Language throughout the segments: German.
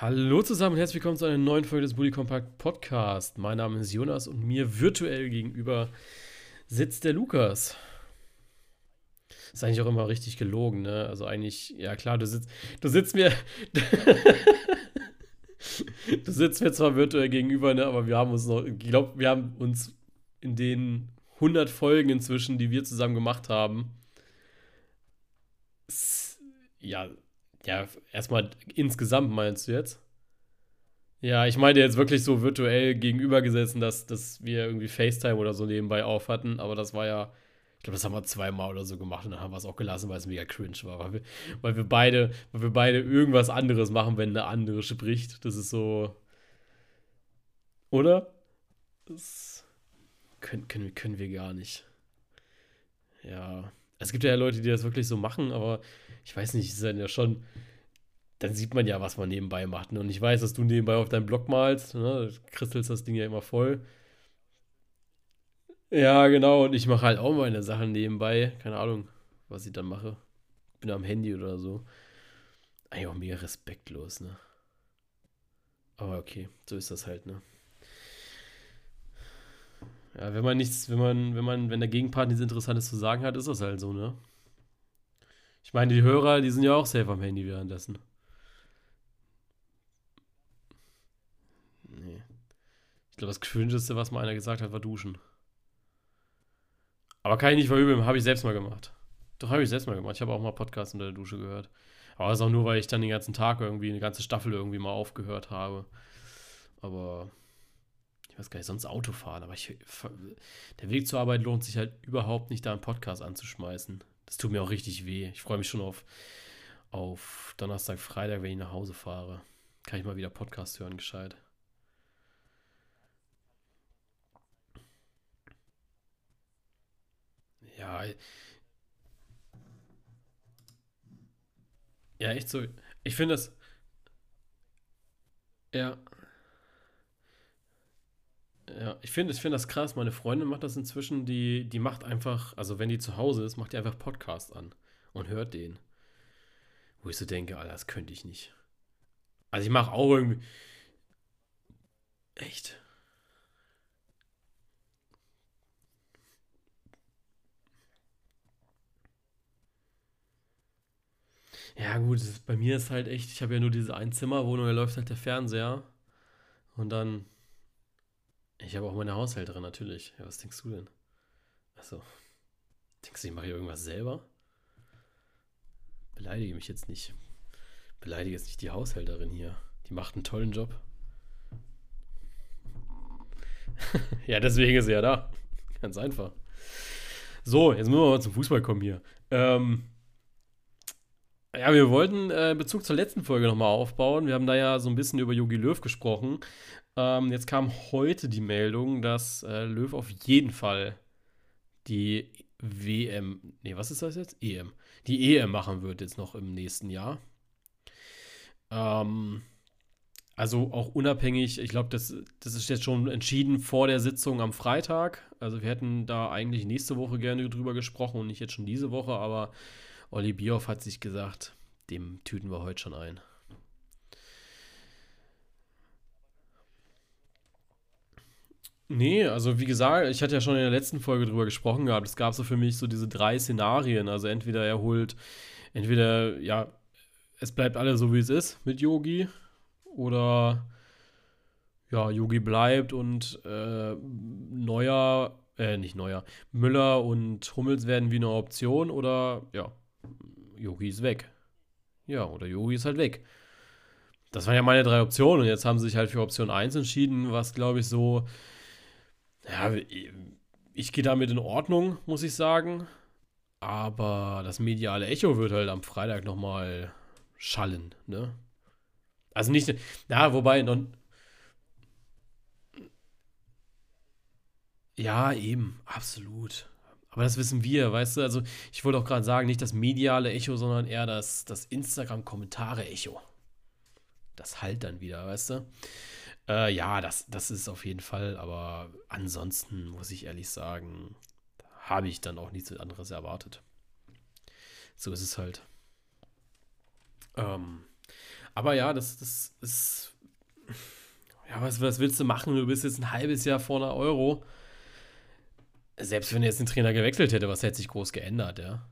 Hallo zusammen und herzlich willkommen zu einer neuen Folge des Bully Compact Podcast. Mein Name ist Jonas und mir virtuell gegenüber sitzt der Lukas. Ist eigentlich auch immer richtig gelogen, ne? Also eigentlich, ja klar, du sitzt, du sitzt mir, du sitzt mir zwar virtuell gegenüber, ne? Aber wir haben uns noch, ich glaube, wir haben uns in den 100 Folgen inzwischen, die wir zusammen gemacht haben, ja, ja, erstmal insgesamt meinst du jetzt? Ja, ich meine jetzt wirklich so virtuell gegenübergesetzt, dass, dass wir irgendwie FaceTime oder so nebenbei auf hatten, aber das war ja, ich glaube, das haben wir zweimal oder so gemacht und dann haben wir es auch gelassen, weil es mega cringe war, weil wir, weil wir beide, weil wir beide irgendwas anderes machen, wenn eine andere spricht. Das ist so. Oder? Das können, können, können wir gar nicht. Ja. Es gibt ja Leute, die das wirklich so machen, aber ich weiß nicht, ist dann ja schon, dann sieht man ja, was man nebenbei macht. Ne? Und ich weiß, dass du nebenbei auf deinem Blog malst, ne? kristelst das Ding ja immer voll. Ja, genau, und ich mache halt auch meine Sachen nebenbei. Keine Ahnung, was ich dann mache. Bin am Handy oder so. Eigentlich auch mega respektlos, ne? Aber okay, so ist das halt, ne? Ja, wenn man nichts, wenn man, wenn man, wenn der Gegenpart nichts Interessantes zu sagen hat, ist das halt so, ne? Ich meine, die Hörer, die sind ja auch safe am Handy währenddessen. Nee. Ich glaube, das Cringeste, was mal einer gesagt hat, war duschen. Aber kann ich nicht verübeln, habe ich selbst mal gemacht. Doch, habe ich selbst mal gemacht. Ich habe auch mal Podcasts unter der Dusche gehört. Aber das ist auch nur, weil ich dann den ganzen Tag irgendwie, eine ganze Staffel irgendwie mal aufgehört habe. Aber ich weiß gar nicht, sonst Autofahren. Aber ich, der Weg zur Arbeit lohnt sich halt überhaupt nicht, da einen Podcast anzuschmeißen. Das tut mir auch richtig weh. Ich freue mich schon auf, auf Donnerstag, Freitag, wenn ich nach Hause fahre. Kann ich mal wieder Podcast hören, gescheit. Ja. Ja, echt so. Ich finde das. Ja. Ja, ich finde ich find das krass. Meine Freundin macht das inzwischen. Die, die macht einfach, also wenn die zu Hause ist, macht die einfach Podcast an und hört den. Wo ich so denke, Alter, das könnte ich nicht. Also ich mache auch irgendwie. Echt? Ja, gut, bei mir ist halt echt, ich habe ja nur diese Einzimmerwohnung, da läuft halt der Fernseher. Und dann ich habe auch meine Haushälterin natürlich. Ja, was denkst du denn? Achso. Denkst du, ich mache hier irgendwas selber? Beleidige mich jetzt nicht. Beleidige jetzt nicht die Haushälterin hier. Die macht einen tollen Job. ja, deswegen ist sie ja da. Ganz einfach. So, jetzt müssen wir mal zum Fußball kommen hier. Ähm, ja, wir wollten äh, Bezug zur letzten Folge nochmal aufbauen. Wir haben da ja so ein bisschen über Yogi Löw gesprochen. Ähm, jetzt kam heute die Meldung, dass äh, Löw auf jeden Fall die WM, nee, was ist das jetzt? EM. Die EM machen wird jetzt noch im nächsten Jahr. Ähm, also auch unabhängig, ich glaube, das, das ist jetzt schon entschieden vor der Sitzung am Freitag. Also wir hätten da eigentlich nächste Woche gerne drüber gesprochen und nicht jetzt schon diese Woche, aber Olli Bierhoff hat sich gesagt, dem tüten wir heute schon ein. Nee, also wie gesagt, ich hatte ja schon in der letzten Folge drüber gesprochen gehabt. Es gab so für mich so diese drei Szenarien. Also entweder er holt, entweder, ja, es bleibt alles so, wie es ist mit Yogi. Oder ja, Yogi bleibt und äh, Neuer, äh, nicht Neuer, Müller und Hummels werden wie eine Option oder ja, Yogi ist weg. Ja, oder Yogi ist halt weg. Das waren ja meine drei Optionen und jetzt haben sie sich halt für Option 1 entschieden, was glaube ich so ja, ich gehe damit in Ordnung, muss ich sagen. Aber das mediale Echo wird halt am Freitag nochmal schallen, ne? Also nicht, ja, wobei, noch, ja, eben, absolut. Aber das wissen wir, weißt du? Also, ich wollte auch gerade sagen, nicht das mediale Echo, sondern eher das, das Instagram-Kommentare-Echo. Das halt dann wieder, weißt du? Äh, ja, das, das ist auf jeden Fall, aber ansonsten muss ich ehrlich sagen, habe ich dann auch nichts anderes erwartet. So ist es halt. Ähm, Aber ja, das, das ist. Ja, was, was willst du machen? Du bist jetzt ein halbes Jahr vor einer Euro. Selbst wenn jetzt den Trainer gewechselt hätte, was hätte sich groß geändert, ja?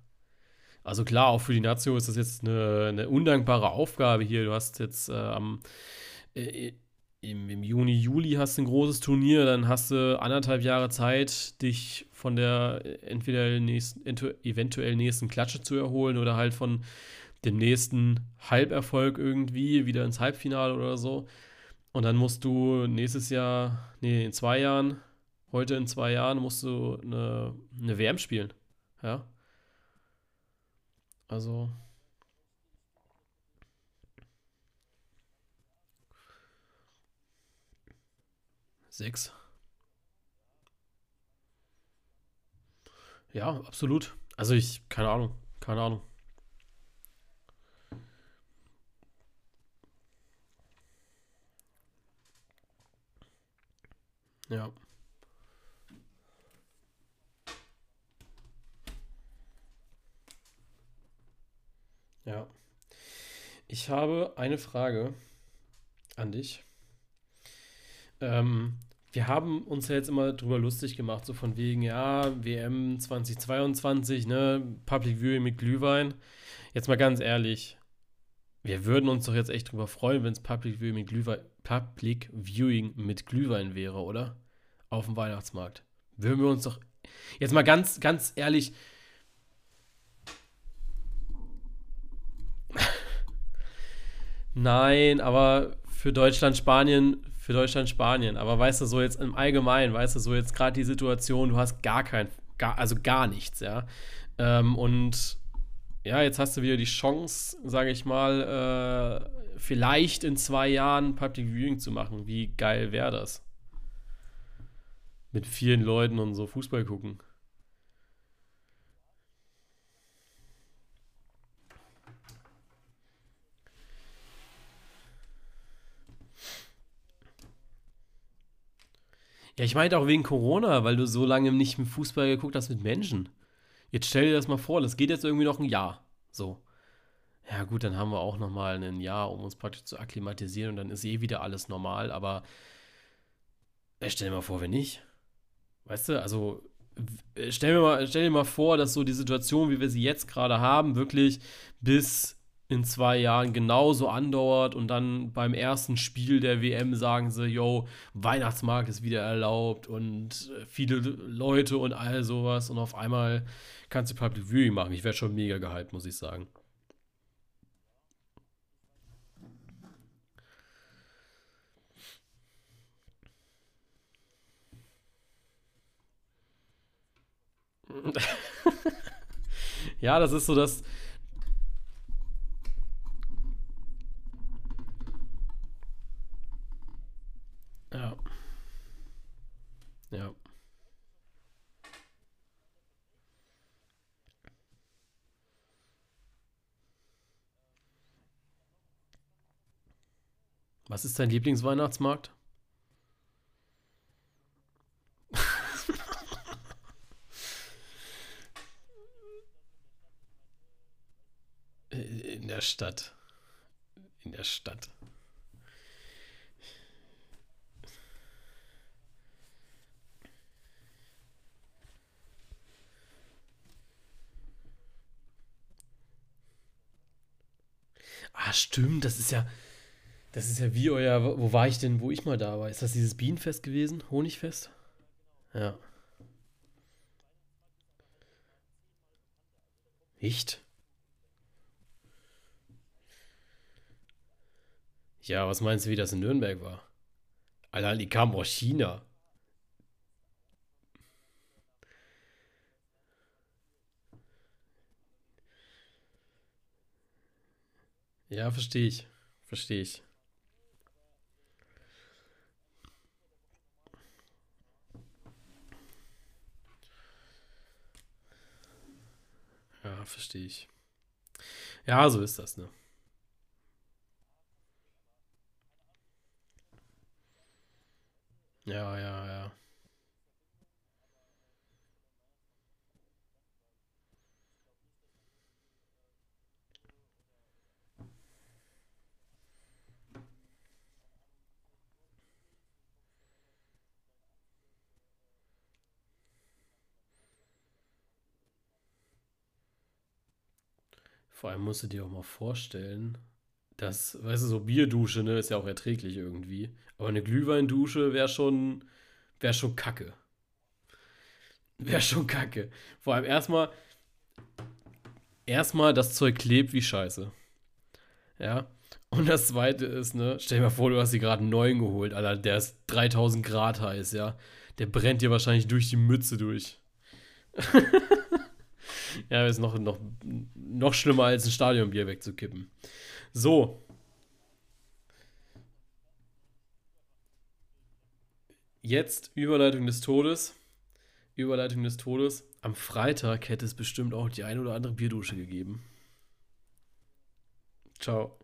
Also klar, auch für die Nazio ist das jetzt eine, eine undankbare Aufgabe hier. Du hast jetzt äh, am äh, im, im, Juni, Juli hast du ein großes Turnier, dann hast du anderthalb Jahre Zeit, dich von der äh, entweder nächsten, eventuell nächsten Klatsche zu erholen oder halt von dem nächsten Halberfolg irgendwie wieder ins Halbfinale oder so. Und dann musst du nächstes Jahr, nee, in zwei Jahren, heute in zwei Jahren musst du eine, eine WM spielen. Ja. Also. Sechs. Ja, absolut. Also ich, keine Ahnung, keine Ahnung. Ja. Ja. Ich habe eine Frage an dich. Ähm, wir haben uns ja jetzt immer drüber lustig gemacht, so von wegen, ja, WM 2022, ne, Public Viewing mit Glühwein. Jetzt mal ganz ehrlich, wir würden uns doch jetzt echt drüber freuen, wenn es Public Viewing mit Glühwein, Public Viewing mit Glühwein wäre, oder? Auf dem Weihnachtsmarkt. Würden wir uns doch. Jetzt mal ganz, ganz ehrlich. Nein, aber für Deutschland, Spanien, für Deutschland, Spanien. Aber weißt du, so jetzt im Allgemeinen, weißt du, so jetzt gerade die Situation, du hast gar kein, gar, also gar nichts, ja. Ähm, und ja, jetzt hast du wieder die Chance, sage ich mal, äh, vielleicht in zwei Jahren Public Viewing zu machen. Wie geil wäre das? Mit vielen Leuten und so Fußball gucken. Ja, ich meinte auch wegen Corona, weil du so lange nicht mit Fußball geguckt hast mit Menschen. Jetzt stell dir das mal vor, das geht jetzt irgendwie noch ein Jahr. So. Ja, gut, dann haben wir auch noch mal ein Jahr, um uns praktisch zu akklimatisieren und dann ist eh wieder alles normal, aber äh, stell dir mal vor, wenn nicht. Weißt du, also stell dir, mal, stell dir mal vor, dass so die Situation, wie wir sie jetzt gerade haben, wirklich bis in zwei Jahren genauso andauert und dann beim ersten Spiel der WM sagen sie, yo, Weihnachtsmarkt ist wieder erlaubt und äh, viele Leute und all sowas und auf einmal kannst du Public Viewing machen. Ich werde schon mega gehypt, muss ich sagen. ja, das ist so das Ja. Ja. Was ist dein Lieblingsweihnachtsmarkt? In der Stadt. In der Stadt. Ah, stimmt, das ist ja. Das ist ja wie euer. Wo war ich denn, wo ich mal da war? Ist das dieses Bienenfest gewesen? Honigfest? Ja. Echt? Ja, was meinst du, wie das in Nürnberg war? Alter, die kamen aus China. Ja, verstehe ich. Verstehe ich. Ja, verstehe ich. Ja, so ist das, ne? Ja, ja, ja. Vor allem musst du dir auch mal vorstellen, dass, weißt du, so Bierdusche, ne, ist ja auch erträglich irgendwie. Aber eine Glühweindusche wäre schon, wäre schon kacke. Wäre schon kacke. Vor allem erstmal, erstmal das Zeug klebt wie Scheiße. Ja. Und das zweite ist, ne, stell dir mal vor, du hast dir gerade einen neuen geholt, Alter, der ist 3000 Grad heiß, ja. Der brennt dir wahrscheinlich durch die Mütze durch. ja, ist noch, noch, noch schlimmer als ein Stadionbier wegzukippen. So. Jetzt Überleitung des Todes. Überleitung des Todes. Am Freitag hätte es bestimmt auch die ein oder andere Bierdusche gegeben. Ciao.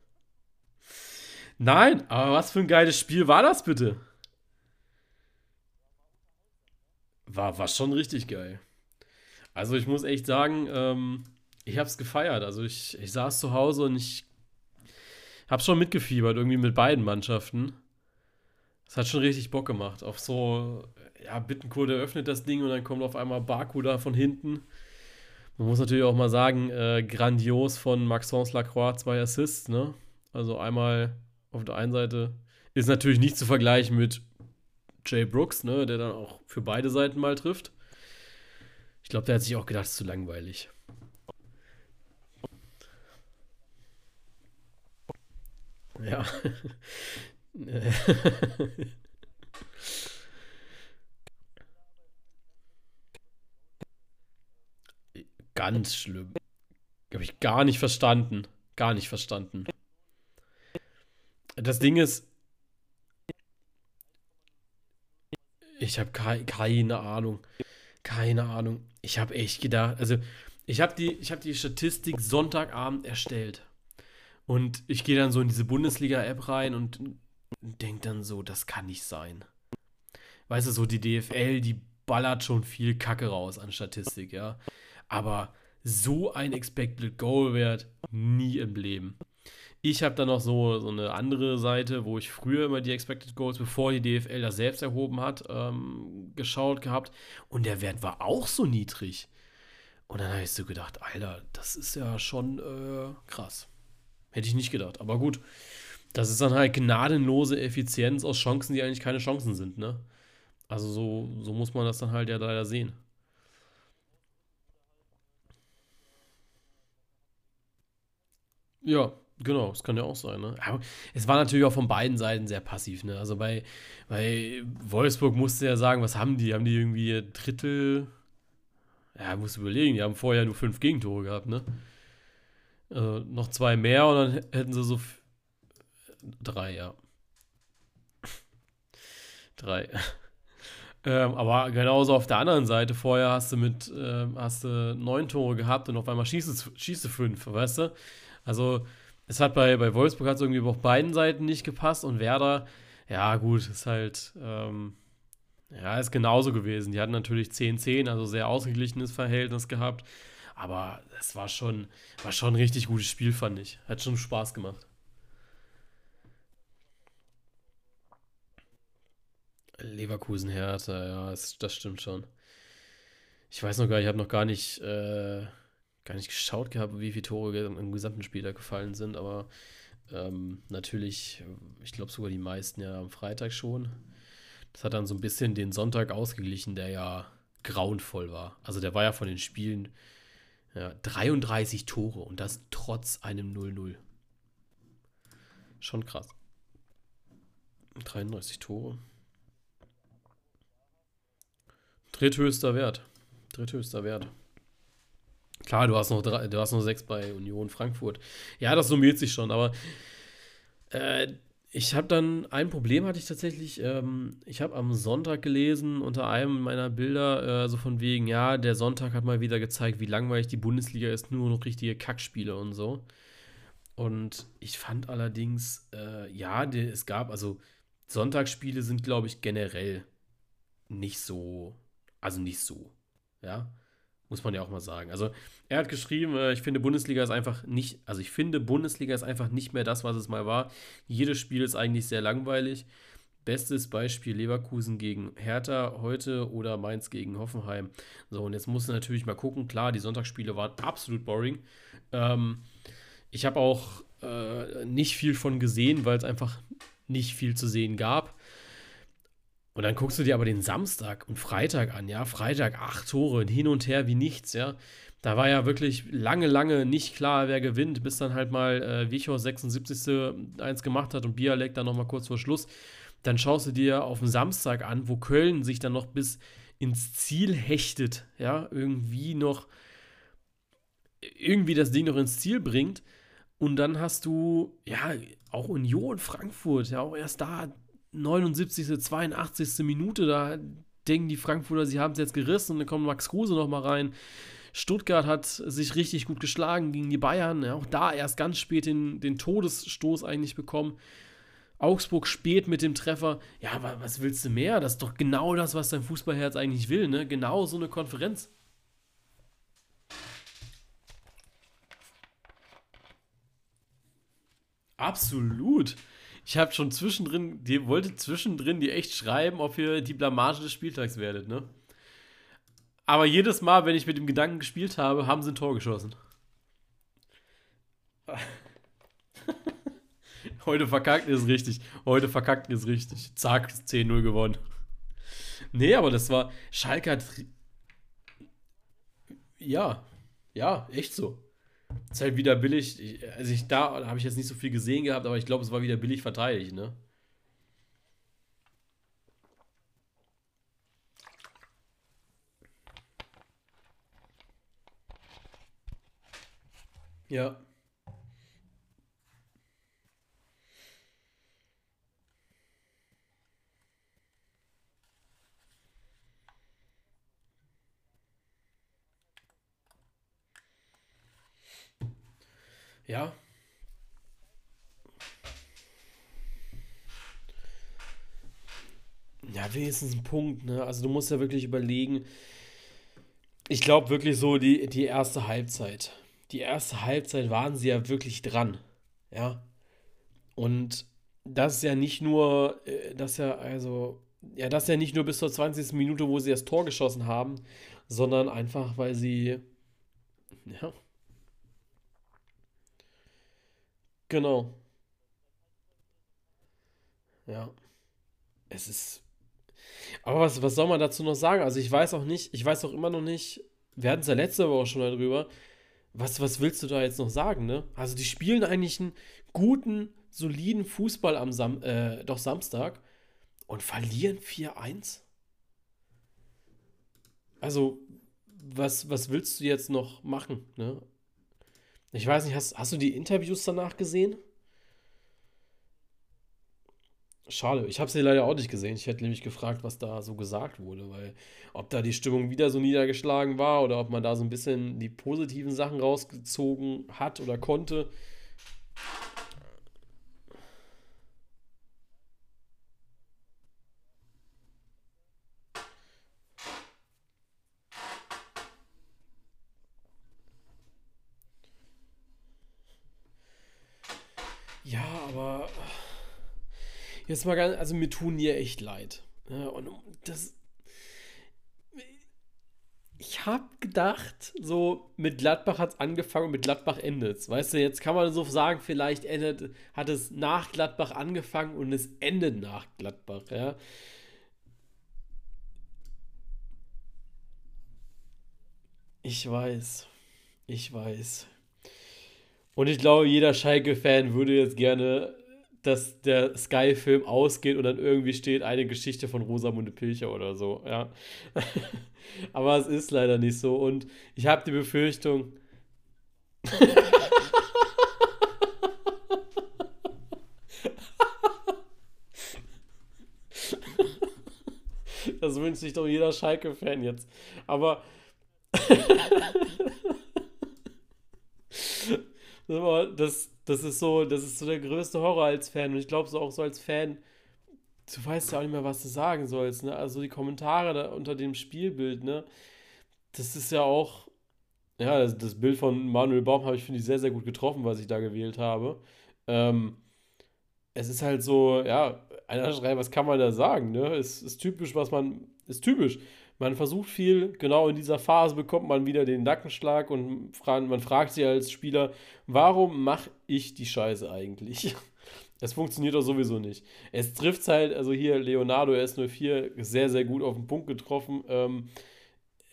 Nein, aber was für ein geiles Spiel war das bitte? War, war schon richtig geil. Also ich muss echt sagen, ähm, ich habe es gefeiert. Also ich, ich saß zu Hause und ich habe schon mitgefiebert, irgendwie mit beiden Mannschaften. Es hat schon richtig Bock gemacht. Auf so, ja, Bittencourt eröffnet das Ding und dann kommt auf einmal Baku da von hinten. Man muss natürlich auch mal sagen, äh, grandios von Maxence Lacroix, zwei Assists, ne? Also einmal auf der einen Seite ist natürlich nicht zu vergleichen mit Jay Brooks, ne, der dann auch für beide Seiten mal trifft. Ich glaube, der hat sich auch gedacht, es ist zu langweilig. Ja. Ganz schlimm. Habe ich gar nicht verstanden. Gar nicht verstanden. Das Ding ist, ich habe ke keine Ahnung. Keine Ahnung. Ich habe echt gedacht, also ich habe die, hab die Statistik Sonntagabend erstellt. Und ich gehe dann so in diese Bundesliga-App rein und denke dann so, das kann nicht sein. Weißt du, so die DFL, die ballert schon viel Kacke raus an Statistik, ja. Aber so ein Expected Goal-Wert nie im Leben. Ich habe dann noch so, so eine andere Seite, wo ich früher immer die Expected Goals, bevor die DFL das selbst erhoben hat, ähm, geschaut gehabt. Und der Wert war auch so niedrig. Und dann habe ich so gedacht, Alter, das ist ja schon äh, krass. Hätte ich nicht gedacht. Aber gut, das ist dann halt gnadenlose Effizienz aus Chancen, die eigentlich keine Chancen sind, ne? Also so, so muss man das dann halt ja leider sehen. Ja, genau, das kann ja auch sein, ne? Aber es war natürlich auch von beiden Seiten sehr passiv, ne? Also bei, bei Wolfsburg musste ja sagen, was haben die? Haben die irgendwie Drittel. Ja, musst überlegen, die haben vorher nur fünf Gegentore gehabt, ne? Also noch zwei mehr und dann hätten sie so. Drei, ja. Drei. Ähm, aber genauso auf der anderen Seite, vorher hast du mit, äh, hast du neun Tore gehabt und auf einmal du, schießt du fünf, weißt du? Also, es hat bei, bei Wolfsburg hat es irgendwie auf beiden Seiten nicht gepasst und Werder, ja, gut, ist halt, ähm, ja, ist genauso gewesen. Die hatten natürlich 10-10, also sehr ausgeglichenes Verhältnis gehabt. Aber es war schon, war schon ein richtig gutes Spiel, fand ich. Hat schon Spaß gemacht. Leverkusen Hertha, ja, das, stimmt schon. Ich weiß noch gar, ich habe noch gar nicht äh, gar nicht geschaut gehabt, wie viele Tore im gesamten Spiel da gefallen sind, aber ähm, natürlich, ich glaube sogar die meisten ja am Freitag schon. Das hat dann so ein bisschen den Sonntag ausgeglichen, der ja grauenvoll war. Also der war ja von den Spielen ja, 33 Tore und das trotz einem 0-0. Schon krass. 33 Tore. Dritthöchster Wert. Dritthöchster Wert. Klar, du hast noch drei, du hast noch sechs bei Union Frankfurt. Ja, das summiert sich schon, aber äh, ich habe dann ein Problem hatte ich tatsächlich. Ähm, ich habe am Sonntag gelesen unter einem meiner Bilder äh, so von wegen, ja, der Sonntag hat mal wieder gezeigt, wie langweilig die Bundesliga ist, nur noch richtige Kackspiele und so. Und ich fand allerdings, äh, ja, die, es gab also Sonntagsspiele sind, glaube ich, generell nicht so, also nicht so, ja. Muss man ja auch mal sagen. Also, er hat geschrieben, äh, ich finde Bundesliga ist einfach nicht, also ich finde Bundesliga ist einfach nicht mehr das, was es mal war. Jedes Spiel ist eigentlich sehr langweilig. Bestes Beispiel Leverkusen gegen Hertha heute oder Mainz gegen Hoffenheim. So, und jetzt musst du natürlich mal gucken. Klar, die Sonntagsspiele waren absolut boring. Ähm, ich habe auch äh, nicht viel von gesehen, weil es einfach nicht viel zu sehen gab. Und dann guckst du dir aber den Samstag und Freitag an, ja. Freitag acht Tore, hin und her wie nichts, ja. Da war ja wirklich lange, lange nicht klar, wer gewinnt, bis dann halt mal äh, Wichor 76. eins gemacht hat und Bialek dann nochmal kurz vor Schluss. Dann schaust du dir auf den Samstag an, wo Köln sich dann noch bis ins Ziel hechtet, ja, irgendwie noch, irgendwie das Ding noch ins Ziel bringt. Und dann hast du, ja, auch Union Frankfurt, ja, auch erst da 79., 82. Minute, da denken die Frankfurter, sie haben es jetzt gerissen und dann kommt Max Kruse nochmal rein. Stuttgart hat sich richtig gut geschlagen gegen die Bayern. Ja, auch da erst ganz spät den, den Todesstoß eigentlich bekommen. Augsburg spät mit dem Treffer. Ja, aber was willst du mehr? Das ist doch genau das, was dein Fußballherz eigentlich will, ne? Genau so eine Konferenz. Absolut. Ich habe schon zwischendrin, die wollte zwischendrin die echt schreiben, ob ihr die Blamage des Spieltags werdet, ne? Aber jedes Mal, wenn ich mit dem Gedanken gespielt habe, haben sie ein Tor geschossen. Heute verkackt ist richtig. Heute verkackt ist richtig. Zack, 10-0 gewonnen. Nee, aber das war. Schalke hat. Ja. Ja, echt so. Ist halt wieder billig. Also ich, da habe ich jetzt nicht so viel gesehen gehabt, aber ich glaube, es war wieder billig verteidigt, ne? Ja. Ja. Ja, wenigstens ein Punkt, ne? Also du musst ja wirklich überlegen. Ich glaube wirklich so die, die erste Halbzeit. Die erste Halbzeit waren sie ja wirklich dran. Ja. Und das ist ja nicht nur, äh, das ja, also, ja, das ist ja nicht nur bis zur 20. Minute, wo sie das Tor geschossen haben, sondern einfach, weil sie, ja, Genau. Ja. Es ist. Aber was, was soll man dazu noch sagen? Also ich weiß auch nicht, ich weiß auch immer noch nicht, wir hatten es ja letzte Woche schon darüber, was, was willst du da jetzt noch sagen, ne? Also die spielen eigentlich einen guten, soliden Fußball am Sam äh, doch Samstag und verlieren 4-1? Also, was, was willst du jetzt noch machen, ne? Ich weiß nicht, hast, hast du die Interviews danach gesehen? Schade, ich habe sie leider auch nicht gesehen. Ich hätte nämlich gefragt, was da so gesagt wurde, weil ob da die Stimmung wieder so niedergeschlagen war oder ob man da so ein bisschen die positiven Sachen rausgezogen hat oder konnte. Ja, aber jetzt mal ganz, also mir tun ja echt leid. Und das. Ich habe gedacht, so mit Gladbach hat es angefangen und mit Gladbach endet es. Weißt du, jetzt kann man so sagen, vielleicht endet, hat es nach Gladbach angefangen und es endet nach Gladbach, ja. Ich weiß. Ich weiß. Und ich glaube, jeder Schalke-Fan würde jetzt gerne, dass der Sky-Film ausgeht und dann irgendwie steht eine Geschichte von Rosamunde Pilcher oder so, ja. Aber es ist leider nicht so. Und ich habe die Befürchtung. das wünscht sich doch jeder Schalke-Fan jetzt. Aber. Das, das ist so, das ist so der größte Horror als Fan. Und ich glaube so auch so als Fan, du weißt ja auch nicht mehr, was du sagen sollst, ne? Also die Kommentare da unter dem Spielbild, ne? Das ist ja auch, ja, das, das Bild von Manuel Baum habe ich, finde ich, sehr, sehr gut getroffen, was ich da gewählt habe. Ähm, es ist halt so, ja, Einer schreibt, was kann man da sagen? Ne? Ist, ist typisch, was man. Ist typisch. Man versucht viel, genau in dieser Phase bekommt man wieder den Nackenschlag und man fragt sich als Spieler, warum mache ich die Scheiße eigentlich? Das funktioniert doch sowieso nicht. Es trifft halt, also hier Leonardo S04 sehr, sehr gut auf den Punkt getroffen. Ähm,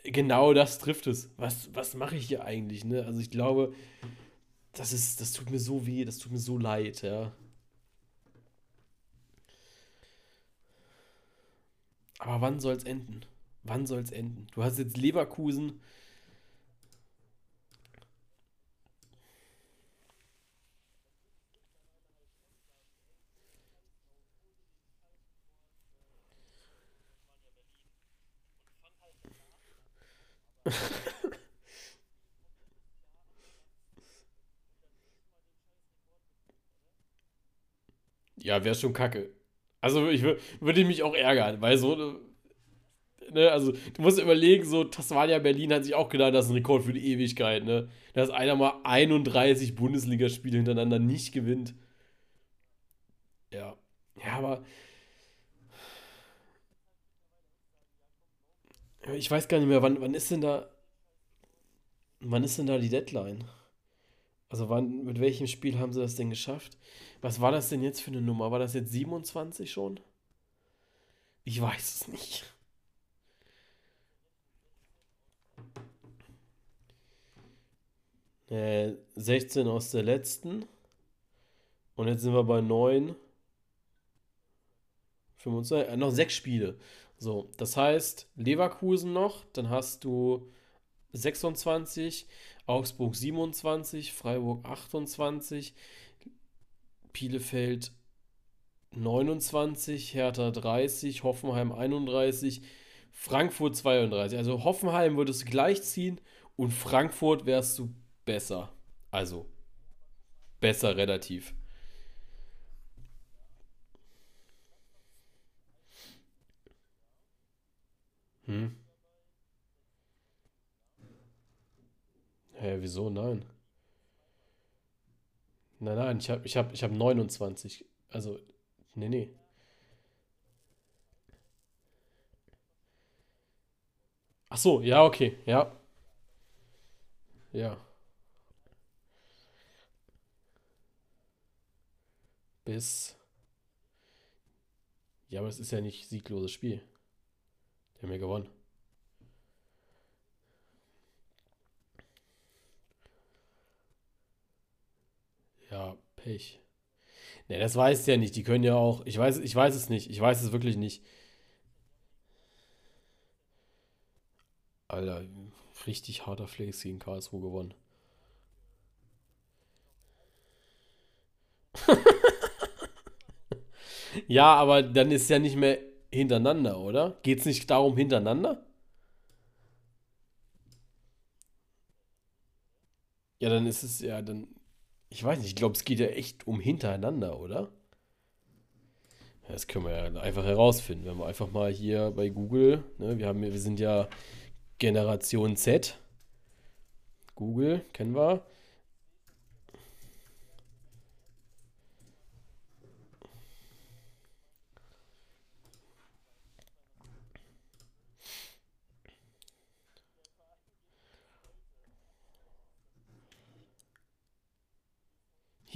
genau das trifft es. Was, was mache ich hier eigentlich? Ne? Also ich glaube, das ist, das tut mir so weh, das tut mir so leid, ja. Aber wann soll es enden? Wann soll es enden? Du hast jetzt Leverkusen. Ja, wäre schon kacke. Also ich würde mich auch ärgern, weil so, ne, also du musst überlegen, so Tasmania Berlin hat sich auch gedacht, das ist ein Rekord für die Ewigkeit, ne? Dass einer mal 31 Bundesligaspiele hintereinander nicht gewinnt. Ja. Ja, aber ich weiß gar nicht mehr, wann, wann ist denn da, wann ist denn da die Deadline? Also wann, mit welchem Spiel haben sie das denn geschafft? Was war das denn jetzt für eine Nummer? War das jetzt 27 schon? Ich weiß es nicht. Äh, 16 aus der letzten. Und jetzt sind wir bei 9. 25, äh, noch 6 Spiele. So, das heißt, Leverkusen noch, dann hast du 26, Augsburg 27, Freiburg 28, Bielefeld 29, Hertha 30, Hoffenheim 31, Frankfurt 32. Also Hoffenheim würdest du gleich ziehen und Frankfurt wärst du besser. Also besser relativ. Hm. Hä, wieso? Nein. Nein, nein, ich habe ich hab, ich hab 29. Also, nee, nee. Ach so, ja, okay, ja. Ja. Bis. Ja, aber es ist ja nicht siegloses Spiel. Die haben ja gewonnen. Ja, Pech. Ne, das weiß ja nicht. Die können ja auch. Ich weiß, ich weiß es nicht. Ich weiß es wirklich nicht. Alter, richtig harter Flex gegen Karlsruhe gewonnen. Ja, aber dann ist ja nicht mehr hintereinander, oder? Geht es nicht darum hintereinander? Ja, dann ist es ja dann. Ich weiß nicht, ich glaube, es geht ja echt um hintereinander, oder? Das können wir ja einfach herausfinden, wenn wir einfach mal hier bei Google, ne, wir haben, wir sind ja Generation Z. Google, kennen wir.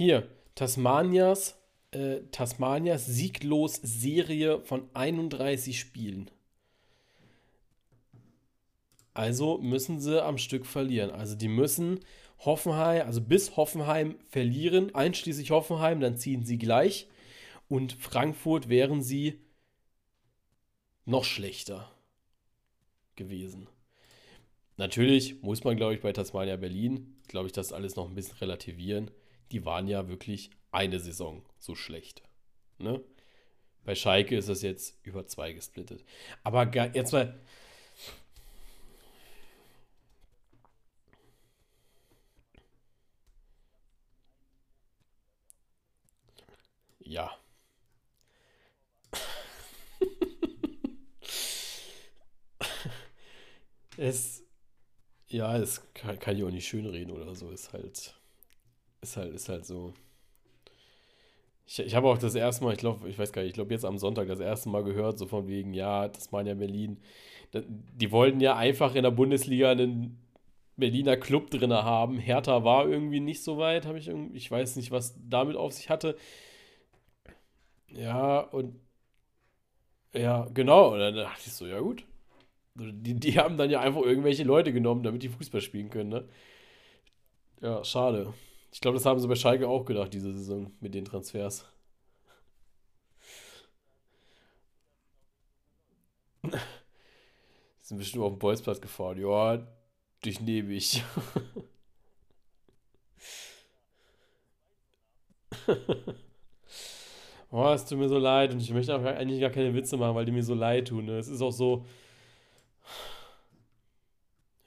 Hier, Tasmanias, äh, Tasmanias sieglos Serie von 31 Spielen. Also müssen sie am Stück verlieren. Also die müssen Hoffenheim, also bis Hoffenheim verlieren, einschließlich Hoffenheim, dann ziehen sie gleich. Und Frankfurt wären sie noch schlechter gewesen. Natürlich muss man, glaube ich, bei Tasmania Berlin, glaube ich, das alles noch ein bisschen relativieren. Die waren ja wirklich eine Saison so schlecht. Ne? Bei Schalke ist das jetzt über zwei gesplittet. Aber jetzt mal, Ja. Es, ja, es kann, kann ich auch nicht schönreden oder so. Ist halt, ist halt, ist halt so. Ich, ich habe auch das erste Mal, ich glaube, ich weiß gar nicht, ich glaube jetzt am Sonntag das erste Mal gehört, so von wegen, ja, das waren ja Berlin. Die wollten ja einfach in der Bundesliga einen Berliner Club drin haben. Hertha war irgendwie nicht so weit, habe ich irgendwie, ich weiß nicht, was damit auf sich hatte. Ja, und ja, genau. Und dann dachte ich so, ja gut. Die, die haben dann ja einfach irgendwelche Leute genommen, damit die Fußball spielen können, ne? Ja, schade. Ich glaube, das haben sie bei Schalke auch gedacht, diese Saison mit den Transfers. Sind bestimmt auf dem Bolzplatz gefahren. Ja, durchnehme ich. Oh, es tut mir so leid und ich möchte auch eigentlich gar keine Witze machen, weil die mir so leid tun. Ne? Es ist auch so,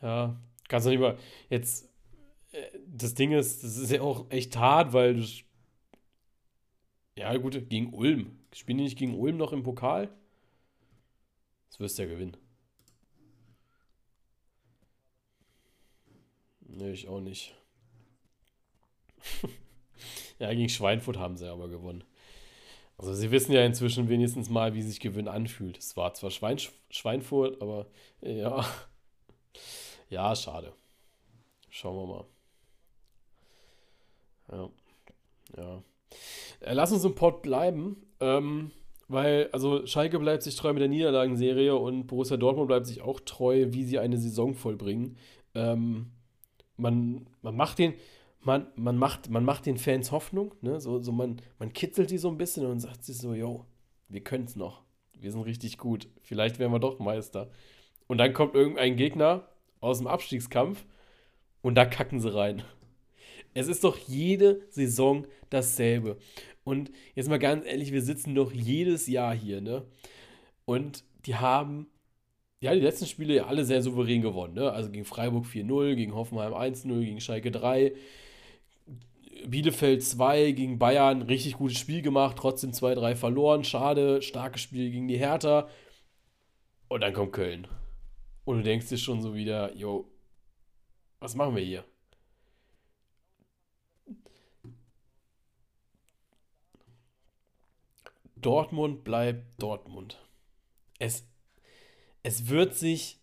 ja, kannst du nicht mal. Jetzt, das Ding ist, das ist ja auch echt hart, weil du. Ja, gut, gegen Ulm. Spielen die nicht gegen Ulm noch im Pokal? Das wirst du ja gewinnen. Nee, ich auch nicht. ja, gegen Schweinfurt haben sie aber gewonnen. Also sie wissen ja inzwischen wenigstens mal, wie sich Gewinn anfühlt. Es war zwar Schwein, Schweinfurt, aber ja. Ja, schade. Schauen wir mal. Ja. Ja. Äh, lass uns im Pott bleiben. Ähm, weil, also Schalke bleibt sich treu mit der Niederlagenserie und Borussia Dortmund bleibt sich auch treu, wie sie eine Saison vollbringen. Ähm, man, man macht den, man, man, macht, man macht den Fans Hoffnung, ne? so, so man, man kitzelt die so ein bisschen und sagt sich so, yo, wir können es noch. Wir sind richtig gut. Vielleicht werden wir doch Meister. Und dann kommt irgendein Gegner aus dem Abstiegskampf und da kacken sie rein. Es ist doch jede Saison dasselbe. Und jetzt mal ganz ehrlich, wir sitzen doch jedes Jahr hier, ne? Und die haben ja die letzten Spiele ja alle sehr souverän gewonnen, ne? Also gegen Freiburg 4-0, gegen Hoffenheim 1-0, gegen Schalke 3. Bielefeld 2 gegen Bayern, richtig gutes Spiel gemacht, trotzdem 2-3 verloren. Schade, starkes Spiel gegen die Hertha. Und dann kommt Köln. Und du denkst dir schon so wieder, yo, was machen wir hier? Dortmund bleibt Dortmund. Es, es wird sich.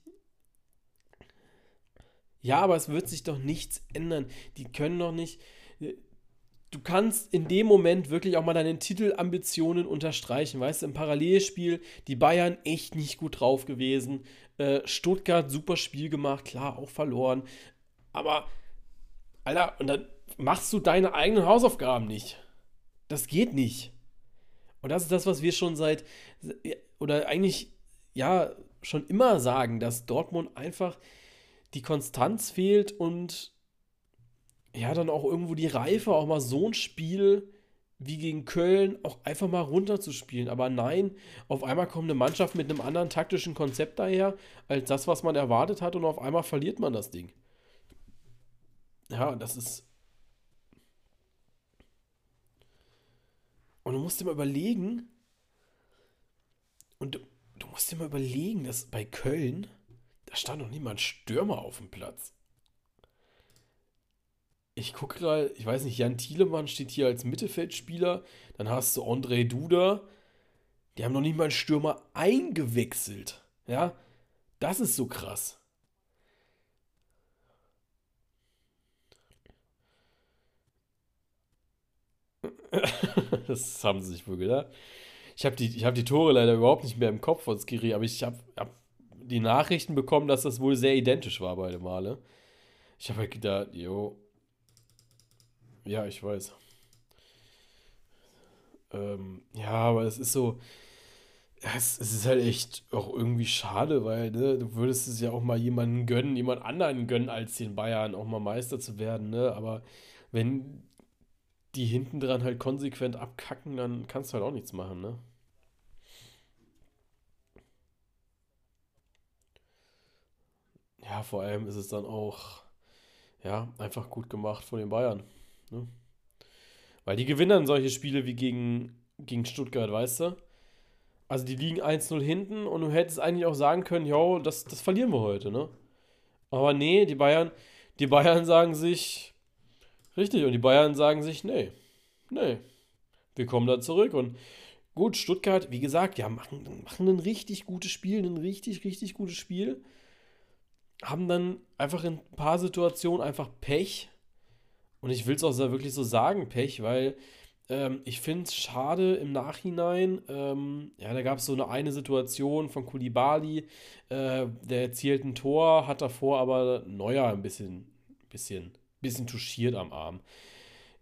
Ja, aber es wird sich doch nichts ändern. Die können doch nicht du kannst in dem Moment wirklich auch mal deine Titelambitionen unterstreichen. Weißt du, im Parallelspiel die Bayern echt nicht gut drauf gewesen. Äh, Stuttgart super Spiel gemacht, klar, auch verloren. Aber, Alter, und dann machst du deine eigenen Hausaufgaben nicht. Das geht nicht. Und das ist das, was wir schon seit, oder eigentlich, ja, schon immer sagen, dass Dortmund einfach die Konstanz fehlt und ja, dann auch irgendwo die Reife, auch mal so ein Spiel wie gegen Köln auch einfach mal runterzuspielen. Aber nein, auf einmal kommt eine Mannschaft mit einem anderen taktischen Konzept daher, als das, was man erwartet hat, und auf einmal verliert man das Ding. Ja, das ist. Und du musst dir mal überlegen, und du, du musst dir mal überlegen, dass bei Köln, da stand noch niemand Stürmer auf dem Platz. Ich gucke gerade, ich weiß nicht, Jan Thielemann steht hier als Mittelfeldspieler. Dann hast du André Duda. Die haben noch nicht mal einen Stürmer eingewechselt. Ja, das ist so krass. das haben sie sich wohl gedacht. Ich habe die, hab die Tore leider überhaupt nicht mehr im Kopf von Skiri, aber ich habe hab die Nachrichten bekommen, dass das wohl sehr identisch war beide Male. Ich habe halt gedacht, jo, ja, ich weiß. Ähm, ja, aber es ist so. Es, es ist halt echt auch irgendwie schade, weil ne, du würdest es ja auch mal jemanden gönnen, jemand anderen gönnen, als den Bayern auch mal Meister zu werden, ne? Aber wenn die hinten dran halt konsequent abkacken, dann kannst du halt auch nichts machen, ne? Ja, vor allem ist es dann auch, ja, einfach gut gemacht von den Bayern. Ne? Weil die gewinnen dann solche Spiele wie gegen, gegen Stuttgart, weißt du? Also die liegen 1-0 hinten und du hättest eigentlich auch sagen können, jo, das, das verlieren wir heute, ne? Aber nee, die Bayern, die Bayern sagen sich, richtig, und die Bayern sagen sich, nee, nee, wir kommen da zurück und gut, Stuttgart, wie gesagt, ja, machen, machen ein richtig gutes Spiel, ein richtig, richtig gutes Spiel. Haben dann einfach in ein paar Situationen einfach Pech. Und ich will es auch wirklich so sagen, Pech, weil ähm, ich finde es schade im Nachhinein. Ähm, ja, da gab es so eine eine Situation von Kulibali, äh, der erzielt ein Tor, hat davor aber Neuer ein bisschen, bisschen, bisschen touchiert am Arm.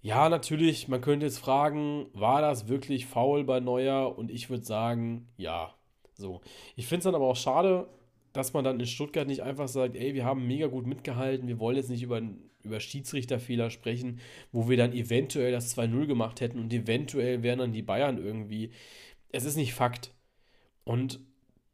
Ja, natürlich, man könnte jetzt fragen, war das wirklich faul bei Neuer? Und ich würde sagen, ja. So. Ich finde es dann aber auch schade, dass man dann in Stuttgart nicht einfach sagt, ey, wir haben mega gut mitgehalten, wir wollen jetzt nicht über, über Schiedsrichterfehler sprechen, wo wir dann eventuell das 2-0 gemacht hätten und eventuell wären dann die Bayern irgendwie. Es ist nicht Fakt. Und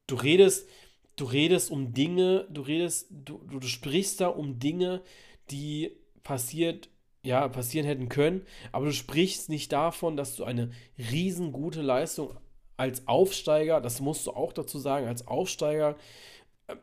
du redest, du redest um Dinge, du redest, du, du sprichst da um Dinge, die passiert ja, passieren hätten können, aber du sprichst nicht davon, dass du eine riesengute Leistung als Aufsteiger, das musst du auch dazu sagen, als Aufsteiger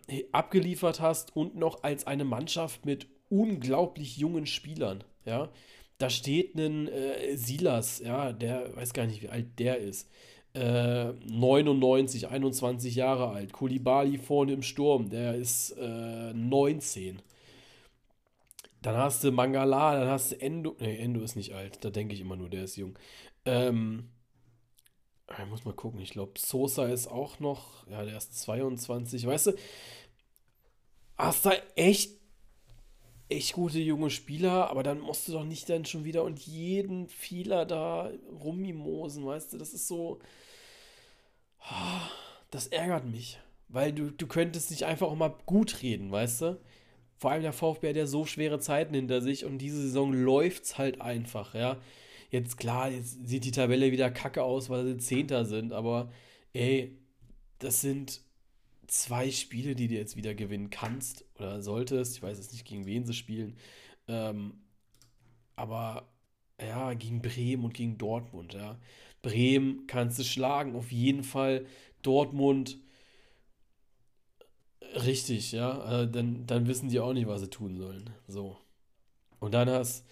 äh, abgeliefert hast und noch als eine Mannschaft mit unglaublich jungen Spielern, ja. Da steht ein äh, Silas, ja, der weiß gar nicht, wie alt der ist. Äh, 99, 21 Jahre alt. Kulibali vorne im Sturm, der ist äh, 19. Dann hast du Mangala, dann hast du Endo. Ne, Endo ist nicht alt, da denke ich immer nur, der ist jung. Ähm, ich muss mal gucken, ich glaube, Sosa ist auch noch, ja, der ist 22. Weißt du, hast da echt, echt gute junge Spieler, aber dann musst du doch nicht dann schon wieder und jeden Fehler da rummimosen, weißt du, das ist so, das ärgert mich, weil du, du könntest nicht einfach auch mal gut reden, weißt du? Vor allem der VfB hat ja so schwere Zeiten hinter sich und diese Saison läuft's halt einfach, ja. Jetzt klar, jetzt sieht die Tabelle wieder kacke aus, weil sie Zehnter sind, aber ey, das sind zwei Spiele, die du jetzt wieder gewinnen kannst oder solltest. Ich weiß jetzt nicht, gegen wen sie spielen. Ähm, aber ja, gegen Bremen und gegen Dortmund, ja. Bremen kannst du schlagen, auf jeden Fall. Dortmund Richtig, ja. Äh, dann, dann wissen die auch nicht, was sie tun sollen. So. Und dann hast.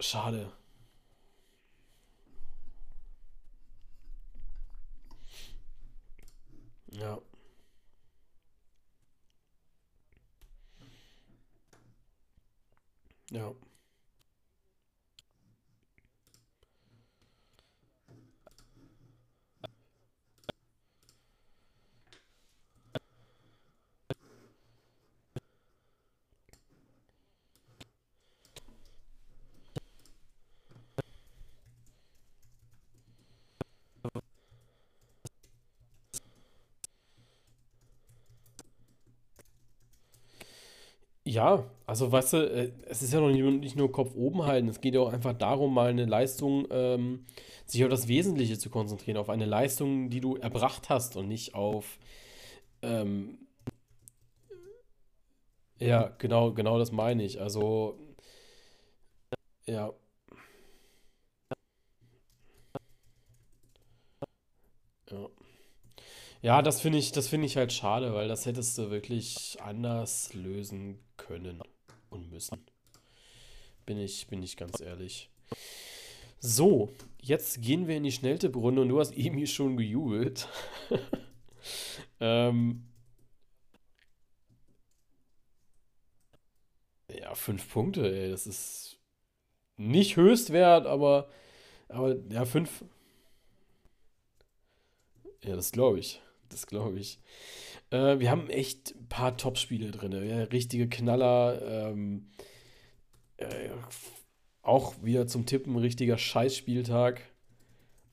Schade. Ja. Ja. Ja, also weißt du, äh, es ist ja noch nicht, nur Kopf oben halten, es geht ja auch einfach darum, mal eine Leistung, ähm, sich auf das Wesentliche zu konzentrieren, auf eine Leistung, die du erbracht hast und nicht auf, ähm, ja, genau, genau das meine ich. Also, ja, ja. Das finde ich, das finde ich halt schade, weil das hättest du wirklich anders lösen können und müssen. Bin ich, bin ich ganz ehrlich. So, jetzt gehen wir in die Schnelltipprunde und du hast eben schon gejubelt. ähm, ja, fünf Punkte, ey, das ist nicht Höchstwert, aber, aber ja, fünf. Ja, das glaube ich. Das glaube ich. Äh, wir haben echt ein paar Top-Spiele drin. Ja, richtige Knaller. Ähm, äh, auch wieder zum Tippen, richtiger Scheißspieltag.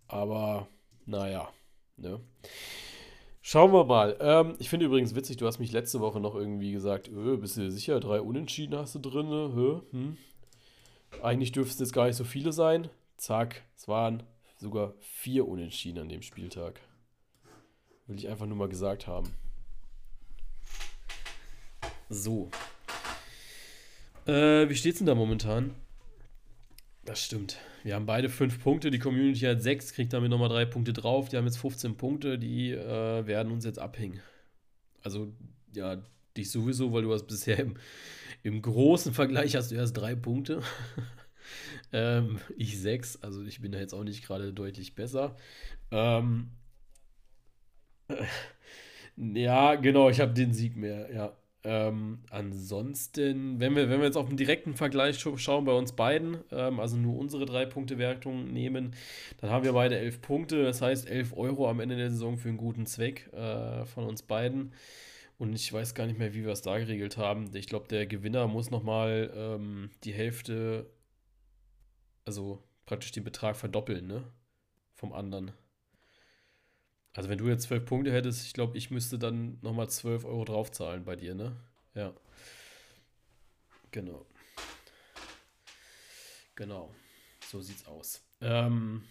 Aber naja. Ne? Schauen wir mal. Ähm, ich finde übrigens witzig, du hast mich letzte Woche noch irgendwie gesagt, öh, bist du sicher, drei Unentschieden hast du drin? Ne? Hm? Eigentlich dürften es jetzt gar nicht so viele sein. Zack, es waren sogar vier Unentschieden an dem Spieltag. Will ich einfach nur mal gesagt haben. So. Äh, wie steht's denn da momentan? Das stimmt. Wir haben beide fünf Punkte. Die Community hat sechs, kriegt damit nochmal drei Punkte drauf. Die haben jetzt 15 Punkte. Die äh, werden uns jetzt abhängen. Also, ja, dich sowieso, weil du hast bisher im, im großen Vergleich hast du erst drei Punkte. Ähm, ich 6, also ich bin da jetzt auch nicht gerade deutlich besser. Ähm, ja, genau, ich habe den Sieg mehr, ja. Ähm, ansonsten, wenn wir, wenn wir jetzt auf einen direkten Vergleich schauen bei uns beiden, ähm, also nur unsere drei Punkte Wertung nehmen, dann haben wir beide elf Punkte, das heißt 11 Euro am Ende der Saison für einen guten Zweck äh, von uns beiden. Und ich weiß gar nicht mehr, wie wir es da geregelt haben. Ich glaube, der Gewinner muss nochmal ähm, die Hälfte, also praktisch den Betrag verdoppeln, ne? Vom anderen. Also wenn du jetzt zwölf Punkte hättest, ich glaube, ich müsste dann nochmal 12 Euro draufzahlen bei dir, ne? Ja. Genau. Genau. So sieht's aus. Ähm,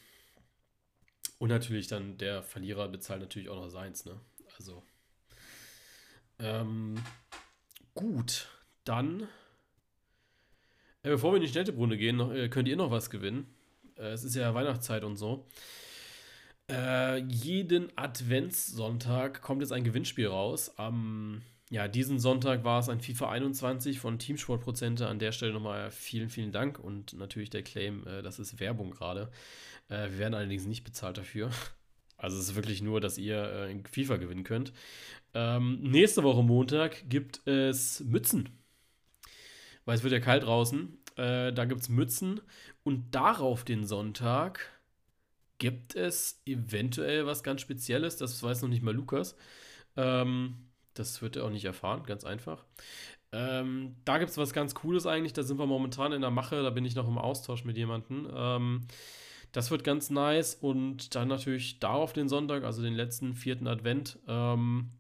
und natürlich dann der Verlierer bezahlt natürlich auch noch seins, ne? Also. Ähm, gut, dann. Äh, bevor wir in die Städtebrunde gehen, äh, könnt ihr noch was gewinnen. Äh, es ist ja Weihnachtszeit und so. Äh, jeden Adventssonntag kommt jetzt ein Gewinnspiel raus. Am, ja, diesen Sonntag war es ein FIFA 21 von Teamsportprozente. An der Stelle nochmal vielen, vielen Dank und natürlich der Claim, äh, das ist Werbung gerade. Äh, wir werden allerdings nicht bezahlt dafür. Also es ist wirklich nur, dass ihr äh, FIFA gewinnen könnt. Ähm, nächste Woche Montag gibt es Mützen. Weil es wird ja kalt draußen. Äh, da gibt es Mützen. Und darauf den Sonntag gibt es eventuell was ganz Spezielles. Das weiß noch nicht mal Lukas. Ähm, das wird er auch nicht erfahren, ganz einfach. Ähm, da gibt es was ganz Cooles eigentlich. Da sind wir momentan in der Mache. Da bin ich noch im Austausch mit jemandem. Ähm, das wird ganz nice. Und dann natürlich darauf den Sonntag, also den letzten vierten Advent. Ähm,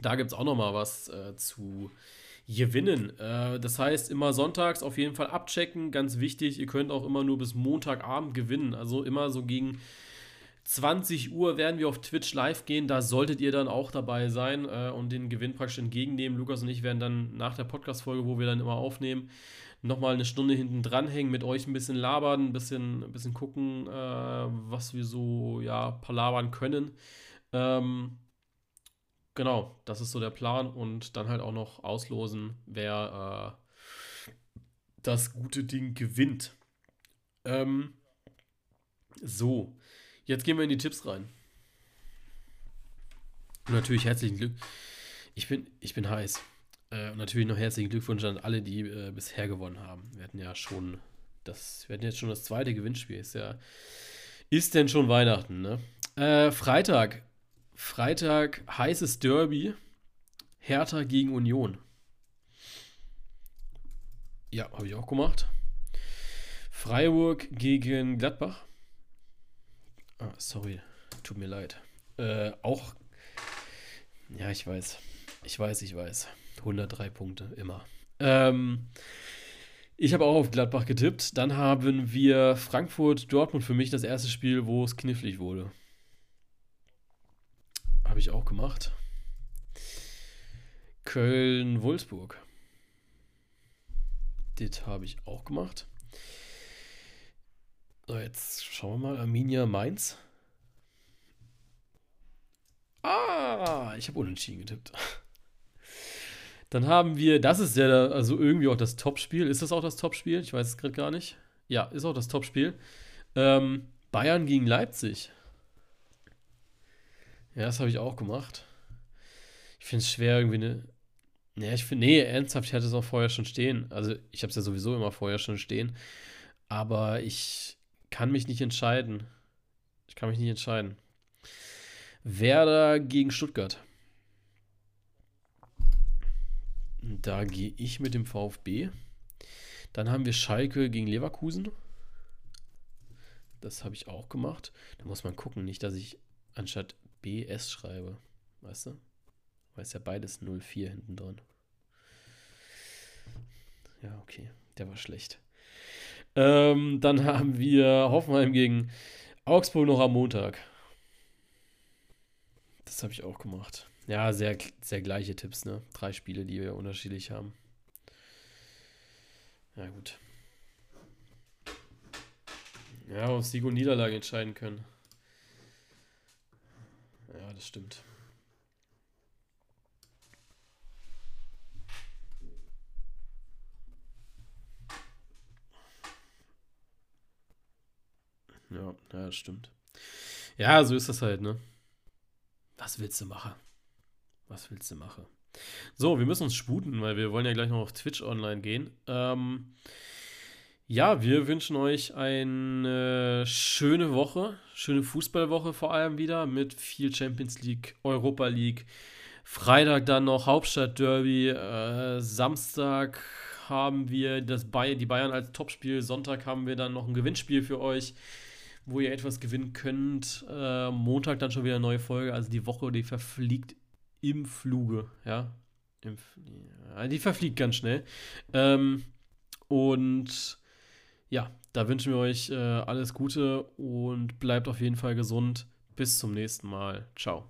da gibt es auch noch mal was äh, zu gewinnen. Äh, das heißt, immer sonntags auf jeden Fall abchecken. Ganz wichtig, ihr könnt auch immer nur bis Montagabend gewinnen. Also immer so gegen 20 Uhr werden wir auf Twitch live gehen. Da solltet ihr dann auch dabei sein äh, und den Gewinn praktisch entgegennehmen. Lukas und ich werden dann nach der Podcast-Folge, wo wir dann immer aufnehmen, nochmal eine Stunde hinten dranhängen, mit euch ein bisschen labern, ein bisschen, ein bisschen gucken, äh, was wir so, ja, palabern können. Ähm, Genau, das ist so der Plan und dann halt auch noch auslosen, wer äh, das gute Ding gewinnt. Ähm, so, jetzt gehen wir in die Tipps rein. Und natürlich herzlichen Glück. Ich bin, ich bin heiß. Äh, und natürlich noch herzlichen Glückwunsch an alle, die äh, bisher gewonnen haben. Wir hatten ja schon das, wir hatten jetzt schon das zweite Gewinnspiel. Ist ja, ist denn schon Weihnachten, ne? Äh, Freitag Freitag heißes Derby. Hertha gegen Union. Ja, habe ich auch gemacht. Freiburg gegen Gladbach. Ah, sorry, tut mir leid. Äh, auch. Ja, ich weiß. Ich weiß, ich weiß. 103 Punkte, immer. Ähm, ich habe auch auf Gladbach getippt. Dann haben wir Frankfurt-Dortmund für mich das erste Spiel, wo es knifflig wurde. Ich auch gemacht. Köln-Wolfsburg. Das habe ich auch gemacht. So, jetzt schauen wir mal. Arminia Mainz. Ah, ich habe unentschieden getippt. Dann haben wir, das ist ja also irgendwie auch das Topspiel. Ist das auch das Topspiel? Ich weiß es gerade gar nicht. Ja, ist auch das Topspiel. Ähm, Bayern gegen Leipzig. Ja, das habe ich auch gemacht. Ich finde es schwer, irgendwie eine. Ja, ich finde, nee, ernsthaft, ich hatte es auch vorher schon stehen. Also, ich habe es ja sowieso immer vorher schon stehen. Aber ich kann mich nicht entscheiden. Ich kann mich nicht entscheiden. Werder gegen Stuttgart. Da gehe ich mit dem VfB. Dann haben wir Schalke gegen Leverkusen. Das habe ich auch gemacht. Da muss man gucken, nicht, dass ich anstatt BS schreibe. Weißt du? Weil es ja beides 04 hinten dran. Ja, okay. Der war schlecht. Ähm, dann haben wir Hoffenheim gegen Augsburg noch am Montag. Das habe ich auch gemacht. Ja, sehr, sehr gleiche Tipps, ne? Drei Spiele, die wir unterschiedlich haben. Ja, gut. Ja, auf Sieg und Niederlage entscheiden können das stimmt. Ja, ja, das stimmt. Ja, so ist das halt, ne? Was willst du machen? Was willst du machen? So, wir müssen uns sputen, weil wir wollen ja gleich noch auf Twitch online gehen. Ähm, ja, wir wünschen euch eine schöne Woche, schöne Fußballwoche vor allem wieder mit viel Champions League, Europa League. Freitag dann noch Hauptstadt-Derby. Äh, Samstag haben wir das Bay die Bayern als Topspiel. Sonntag haben wir dann noch ein Gewinnspiel für euch, wo ihr etwas gewinnen könnt. Äh, Montag dann schon wieder eine neue Folge. Also die Woche, die verfliegt im Fluge. Ja, Im, ja die verfliegt ganz schnell. Ähm, und ja, da wünschen wir euch äh, alles Gute und bleibt auf jeden Fall gesund. Bis zum nächsten Mal. Ciao.